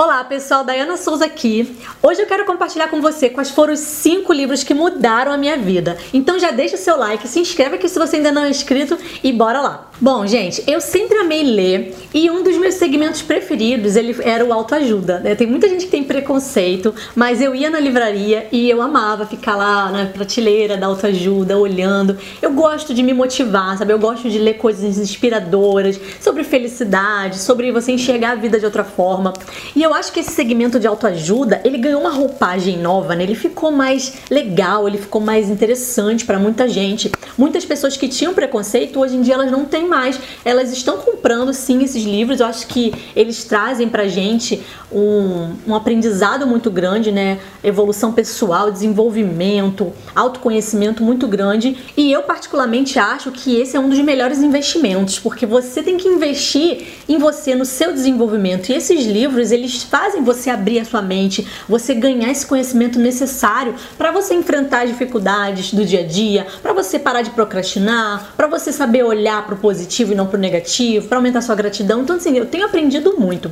Olá pessoal, Dayana Souza aqui. Hoje eu quero compartilhar com você quais foram os cinco livros que mudaram a minha vida. Então já deixa o seu like, se inscreve aqui se você ainda não é inscrito e bora lá. Bom, gente, eu sempre amei ler e um dos meus segmentos preferidos ele era o autoajuda. Né? Tem muita gente que tem preconceito, mas eu ia na livraria e eu amava ficar lá na prateleira da autoajuda, olhando. Eu gosto de me motivar, sabe? Eu gosto de ler coisas inspiradoras sobre felicidade, sobre você enxergar a vida de outra forma. E eu acho que esse segmento de autoajuda, ele ganhou uma roupagem nova, né? Ele ficou mais legal, ele ficou mais interessante para muita gente. Muitas pessoas que tinham preconceito, hoje em dia elas não têm mais. Elas estão comprando sim esses livros. Eu acho que eles trazem pra gente um, um aprendizado muito grande, né? Evolução pessoal, desenvolvimento, autoconhecimento muito grande. E eu particularmente acho que esse é um dos melhores investimentos, porque você tem que investir em você, no seu desenvolvimento. E esses livros, eles fazem você abrir a sua mente, você ganhar esse conhecimento necessário para você enfrentar as dificuldades do dia a dia, para você parar de procrastinar, para você saber olhar para o positivo e não para o negativo, para aumentar sua gratidão. Então, assim, eu tenho aprendido muito.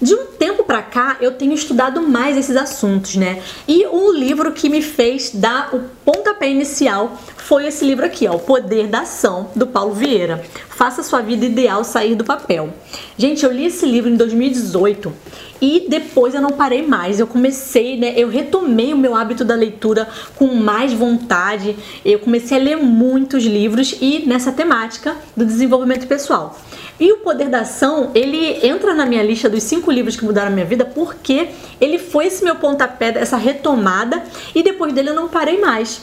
De um tempo para cá, eu tenho estudado mais esses assuntos, né? E o livro que me fez dar o pontapé inicial foi esse livro aqui, ó, O Poder da Ação, do Paulo Vieira. Faça sua vida ideal sair do papel. Gente, eu li esse livro em 2018 e depois eu não parei mais. Eu comecei, né? Eu retomei o meu hábito da leitura com mais vontade. Eu comecei a ler muitos livros e nessa temática do desenvolvimento pessoal. E o Poder da Ação, ele entra na minha lista dos cinco livros que mudaram a minha vida porque ele foi esse meu pontapé, essa retomada, e depois dele eu não parei mais.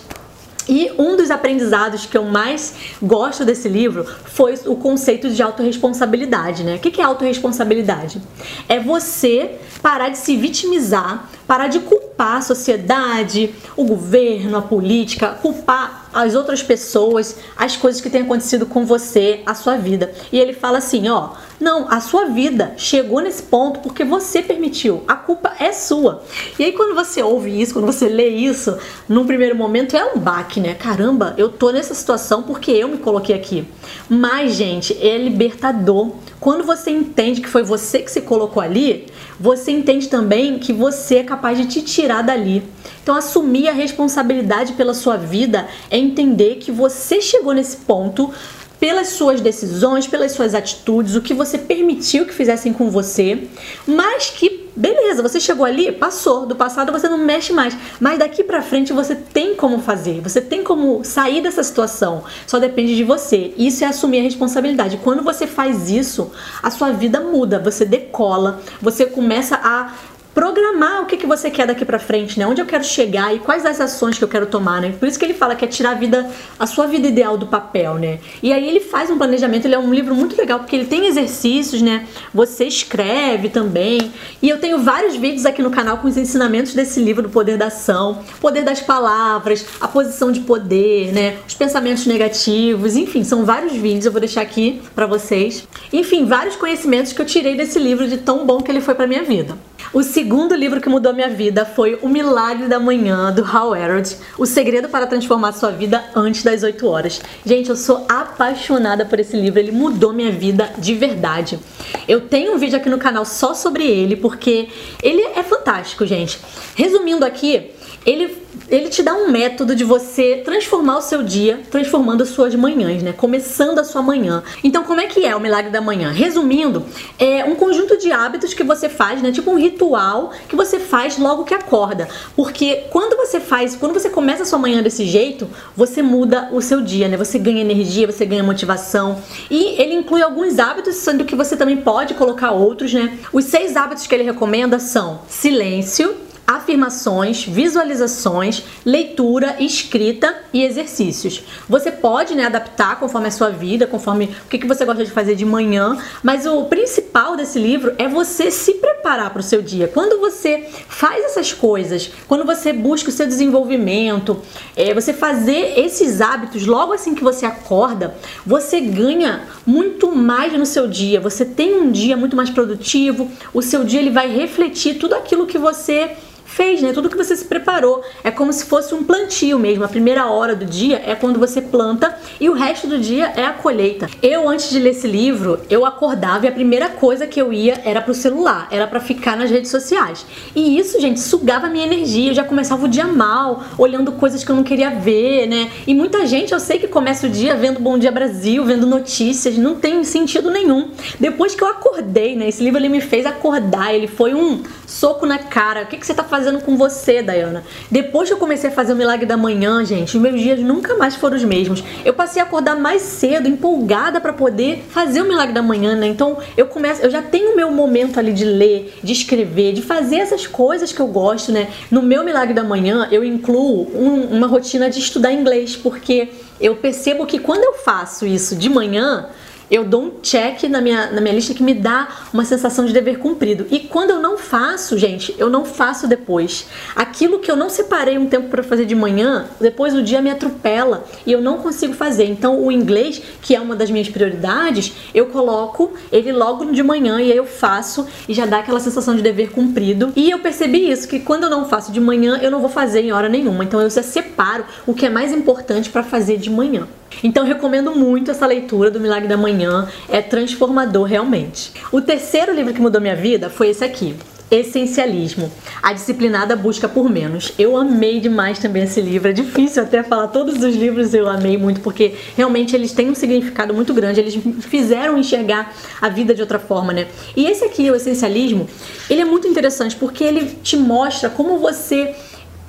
E um dos aprendizados que eu mais gosto desse livro foi o conceito de autorresponsabilidade, né? O que é autorresponsabilidade? É você parar de se vitimizar, parar de culpar a sociedade, o governo, a política, culpar as outras pessoas, as coisas que têm acontecido com você, a sua vida. E ele fala assim, ó, não, a sua vida chegou nesse ponto porque você permitiu. A culpa é sua. E aí quando você ouve isso, quando você lê isso, num primeiro momento é um baque, né? Caramba, eu tô nessa situação porque eu me coloquei aqui. Mas, gente, é libertador. Quando você entende que foi você que se colocou ali, você entende também que você é capaz de te tirar dali. Então, assumir a responsabilidade pela sua vida é entender que você chegou nesse ponto pelas suas decisões, pelas suas atitudes, o que você permitiu que fizessem com você, mas que beleza, você chegou ali, passou, do passado você não mexe mais, mas daqui para frente você tem como fazer, você tem como sair dessa situação. Só depende de você. Isso é assumir a responsabilidade. Quando você faz isso, a sua vida muda, você decola, você começa a programar o que, que você quer daqui para frente, né? Onde eu quero chegar e quais as ações que eu quero tomar, né? Por isso que ele fala que é tirar a vida, a sua vida ideal do papel, né? E aí ele faz um planejamento, ele é um livro muito legal porque ele tem exercícios, né? Você escreve também. E eu tenho vários vídeos aqui no canal com os ensinamentos desse livro do Poder da Ação, Poder das Palavras, a posição de poder, né? Os pensamentos negativos, enfim, são vários vídeos, eu vou deixar aqui para vocês. Enfim, vários conhecimentos que eu tirei desse livro de tão bom que ele foi para minha vida. O segundo livro que mudou minha vida foi O Milagre da Manhã, do Hal Elrod, O Segredo para Transformar Sua Vida Antes das 8 Horas. Gente, eu sou apaixonada por esse livro, ele mudou minha vida de verdade. Eu tenho um vídeo aqui no canal só sobre ele, porque ele é fantástico, gente. Resumindo aqui, ele ele te dá um método de você transformar o seu dia, transformando as suas manhãs, né? Começando a sua manhã. Então, como é que é o milagre da manhã? Resumindo, é um conjunto de hábitos que você faz, né? Tipo um ritual que você faz logo que acorda. Porque quando você faz, quando você começa a sua manhã desse jeito, você muda o seu dia, né? Você ganha energia, você ganha motivação. E ele inclui alguns hábitos, sendo que você também pode colocar outros, né? Os seis hábitos que ele recomenda são silêncio, afirmações, visualizações, leitura, escrita e exercícios. Você pode né, adaptar conforme a sua vida, conforme o que, que você gosta de fazer de manhã, mas o principal desse livro é você se preparar para o seu dia. Quando você faz essas coisas, quando você busca o seu desenvolvimento, é, você fazer esses hábitos logo assim que você acorda, você ganha muito mais no seu dia. Você tem um dia muito mais produtivo, o seu dia ele vai refletir tudo aquilo que você fez, né? Tudo que você se preparou. É como se fosse um plantio mesmo. A primeira hora do dia é quando você planta e o resto do dia é a colheita. Eu, antes de ler esse livro, eu acordava e a primeira coisa que eu ia era pro celular, era para ficar nas redes sociais. E isso, gente, sugava minha energia. Eu já começava o dia mal, olhando coisas que eu não queria ver, né? E muita gente eu sei que começa o dia vendo Bom Dia Brasil, vendo notícias, não tem sentido nenhum. Depois que eu acordei, né? Esse livro ele me fez acordar, ele foi um soco na cara. O que, que você tá fazendo com você, Dayana? Depois que eu comecei a fazer o milagre da manhã, gente, meus dias nunca mais foram os mesmos. Eu passei a acordar mais cedo, empolgada para poder fazer o milagre da manhã, né? Então eu começo, eu já tenho o meu momento ali de ler, de escrever, de fazer essas coisas que eu gosto, né? No meu milagre da manhã, eu incluo um, uma rotina de estudar inglês, porque eu percebo que quando eu faço isso de manhã, eu dou um check na minha, na minha lista que me dá uma sensação de dever cumprido. E quando eu não faço, gente, eu não faço depois. Aquilo que eu não separei um tempo para fazer de manhã, depois o dia me atropela e eu não consigo fazer. Então, o inglês, que é uma das minhas prioridades, eu coloco ele logo de manhã e aí eu faço e já dá aquela sensação de dever cumprido. E eu percebi isso, que quando eu não faço de manhã, eu não vou fazer em hora nenhuma. Então, eu já separo o que é mais importante para fazer de manhã. Então recomendo muito essa leitura do Milagre da Manhã, é transformador realmente. O terceiro livro que mudou minha vida foi esse aqui. Essencialismo, a disciplinada busca por menos. Eu amei demais também esse livro. É difícil até falar todos os livros eu amei muito porque realmente eles têm um significado muito grande. Eles fizeram enxergar a vida de outra forma, né? E esse aqui, o essencialismo, ele é muito interessante porque ele te mostra como você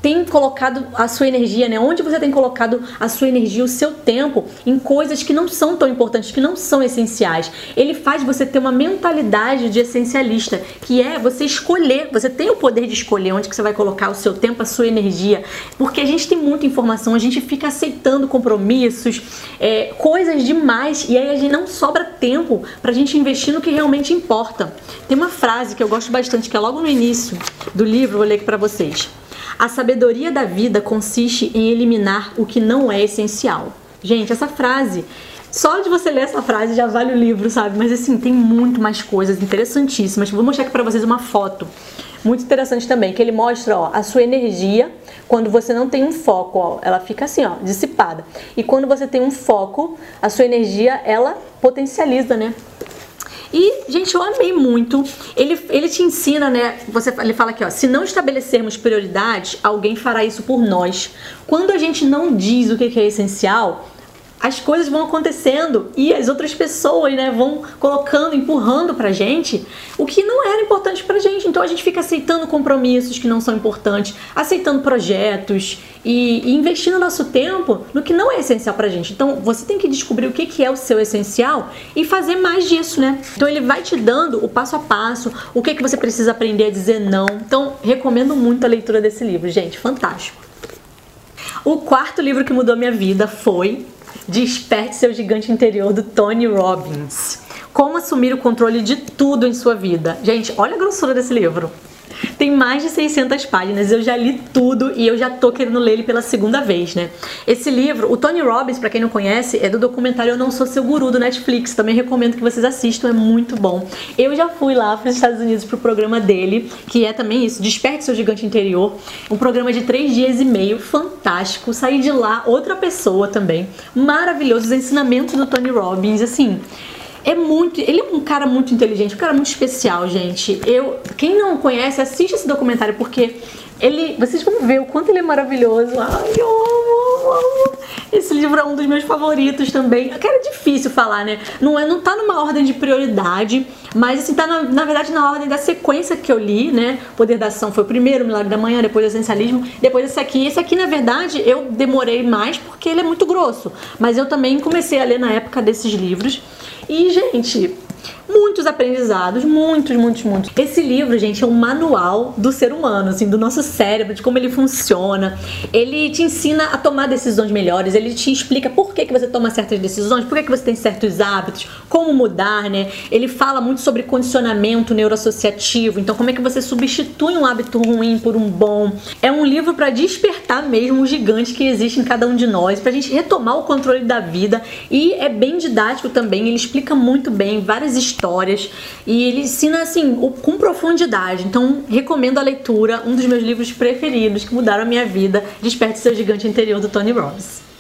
tem colocado a sua energia, né? Onde você tem colocado a sua energia, o seu tempo em coisas que não são tão importantes, que não são essenciais. Ele faz você ter uma mentalidade de essencialista, que é você escolher, você tem o poder de escolher onde que você vai colocar o seu tempo, a sua energia, porque a gente tem muita informação, a gente fica aceitando compromissos, é, coisas demais e aí a gente não sobra tempo pra gente investir no que realmente importa. Tem uma frase que eu gosto bastante que é logo no início do livro, vou ler aqui para vocês. A sabedoria da vida consiste em eliminar o que não é essencial. Gente, essa frase só de você ler essa frase já vale o livro, sabe? Mas assim, tem muito mais coisas interessantíssimas. Vou mostrar aqui pra vocês uma foto muito interessante também, que ele mostra, ó, a sua energia quando você não tem um foco, ó, ela fica assim, ó, dissipada. E quando você tem um foco, a sua energia, ela potencializa, né? E, gente, eu amei muito. Ele, ele te ensina, né? Você, ele fala aqui, ó. Se não estabelecermos prioridades, alguém fará isso por nós. Quando a gente não diz o que é essencial, as coisas vão acontecendo e as outras pessoas, né, vão colocando, empurrando pra gente o que não era importante pra gente. Então a gente fica aceitando compromissos que não são importantes, aceitando projetos e, e investindo nosso tempo no que não é essencial pra gente. Então você tem que descobrir o que, que é o seu essencial e fazer mais disso, né? Então ele vai te dando o passo a passo, o que, que você precisa aprender a dizer não. Então recomendo muito a leitura desse livro, gente, fantástico. O quarto livro que mudou minha vida foi Desperte seu gigante interior do Tony Robbins. Como assumir o controle de tudo em sua vida. Gente, olha a grossura desse livro. Tem mais de 600 páginas, eu já li tudo e eu já tô querendo ler ele pela segunda vez, né? Esse livro, o Tony Robbins, para quem não conhece, é do documentário Eu Não Sou Seu Guru do Netflix. Também recomendo que vocês assistam, é muito bom. Eu já fui lá para os Estados Unidos pro programa dele, que é também isso, Desperte Seu Gigante Interior. Um programa de três dias e meio, fantástico. Saí de lá outra pessoa também. Maravilhoso, os ensinamentos do Tony Robbins, assim é muito. Ele é um cara muito inteligente, um cara muito especial, gente. Eu, quem não conhece, assiste esse documentário porque ele, vocês vão ver o quanto ele é maravilhoso. Ai, eu amo, amo. Esse livro é um dos meus favoritos também. É difícil falar, né? Não é, não tá numa ordem de prioridade, mas assim tá na, na verdade na ordem da sequência que eu li, né? Poder da ação foi o primeiro, Milagre da Manhã, depois o Essencialismo, depois esse aqui. Esse aqui, na verdade, eu demorei mais porque ele é muito grosso, mas eu também comecei a ler na época desses livros. E, gente, muitos aprendizados, muitos, muitos, muitos. Esse livro, gente, é um manual do ser humano, assim, do nosso cérebro, de como ele funciona. Ele te ensina a tomar decisões melhores, ele te explica por que, que você toma certas decisões, por que, que você tem certos hábitos, como mudar, né? Ele fala muito sobre condicionamento neuroassociativo, então como é que você substitui um hábito ruim por um bom. É um livro para despertar mesmo o gigante que existe em cada um de nós, pra gente retomar o controle da vida e é bem didático também, ele explica muito bem várias histórias histórias e ele ensina assim com profundidade. Então recomendo a leitura, um dos meus livros preferidos que mudaram a minha vida, Desperte seu gigante interior do Tony Robbins.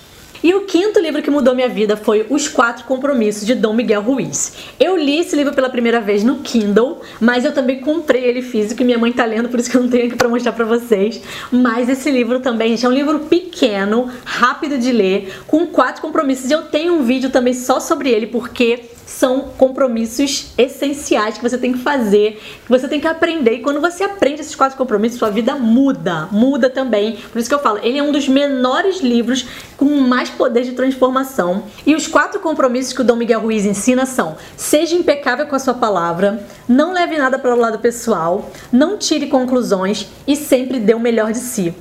E o quinto livro que mudou minha vida foi Os Quatro Compromissos de Dom Miguel Ruiz. Eu li esse livro pela primeira vez no Kindle, mas eu também comprei ele físico e minha mãe tá lendo, por isso que eu não tenho aqui para mostrar para vocês. Mas esse livro também, gente, é um livro pequeno, rápido de ler, com quatro compromissos. E eu tenho um vídeo também só sobre ele, porque são compromissos essenciais que você tem que fazer, que você tem que aprender. E quando você aprende esses quatro compromissos, sua vida muda, muda também. Por isso que eu falo, ele é um dos menores livros com mais poder de transformação. E os quatro compromissos que o Dom Miguel Ruiz ensina são: seja impecável com a sua palavra, não leve nada para o lado pessoal, não tire conclusões e sempre dê o melhor de si.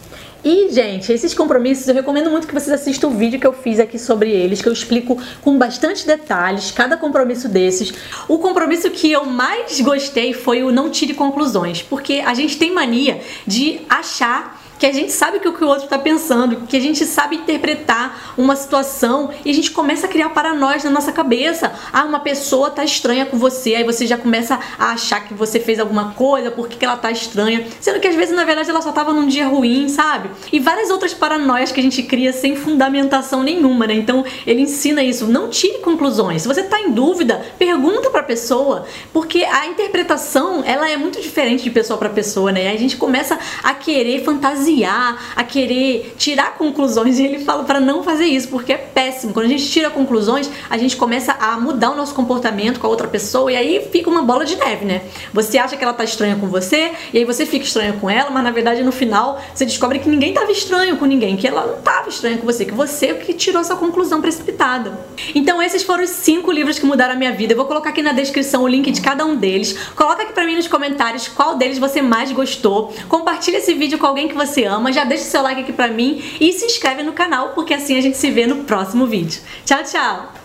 E, gente, esses compromissos eu recomendo muito que vocês assistam o vídeo que eu fiz aqui sobre eles, que eu explico com bastante detalhes cada compromisso desses. O compromisso que eu mais gostei foi o não tire conclusões, porque a gente tem mania de achar que a gente sabe o que o outro está pensando, que a gente sabe interpretar uma situação e a gente começa a criar paranoias na nossa cabeça. Ah, uma pessoa tá estranha com você, aí você já começa a achar que você fez alguma coisa, por que, ela tá estranha, sendo que às vezes na verdade ela só tava num dia ruim, sabe? E várias outras paranoias que a gente cria sem fundamentação nenhuma, né? Então ele ensina isso, não tire conclusões. Se você tá em dúvida, pergunta pra pessoa, porque a interpretação ela é muito diferente de pessoa para pessoa, né? A gente começa a querer fantasiar a querer tirar conclusões e ele fala para não fazer isso, porque é péssimo. Quando a gente tira conclusões, a gente começa a mudar o nosso comportamento com a outra pessoa e aí fica uma bola de neve, né? Você acha que ela tá estranha com você e aí você fica estranha com ela, mas na verdade no final você descobre que ninguém tava estranho com ninguém, que ela não tava estranha com você, que você é que tirou essa conclusão precipitada. Então esses foram os cinco livros que mudaram a minha vida. Eu vou colocar aqui na descrição o link de cada um deles. Coloca aqui para mim nos comentários qual deles você mais gostou. Compartilha esse vídeo com alguém que ama, já deixa o seu like aqui pra mim e se inscreve no canal, porque assim a gente se vê no próximo vídeo. Tchau, tchau!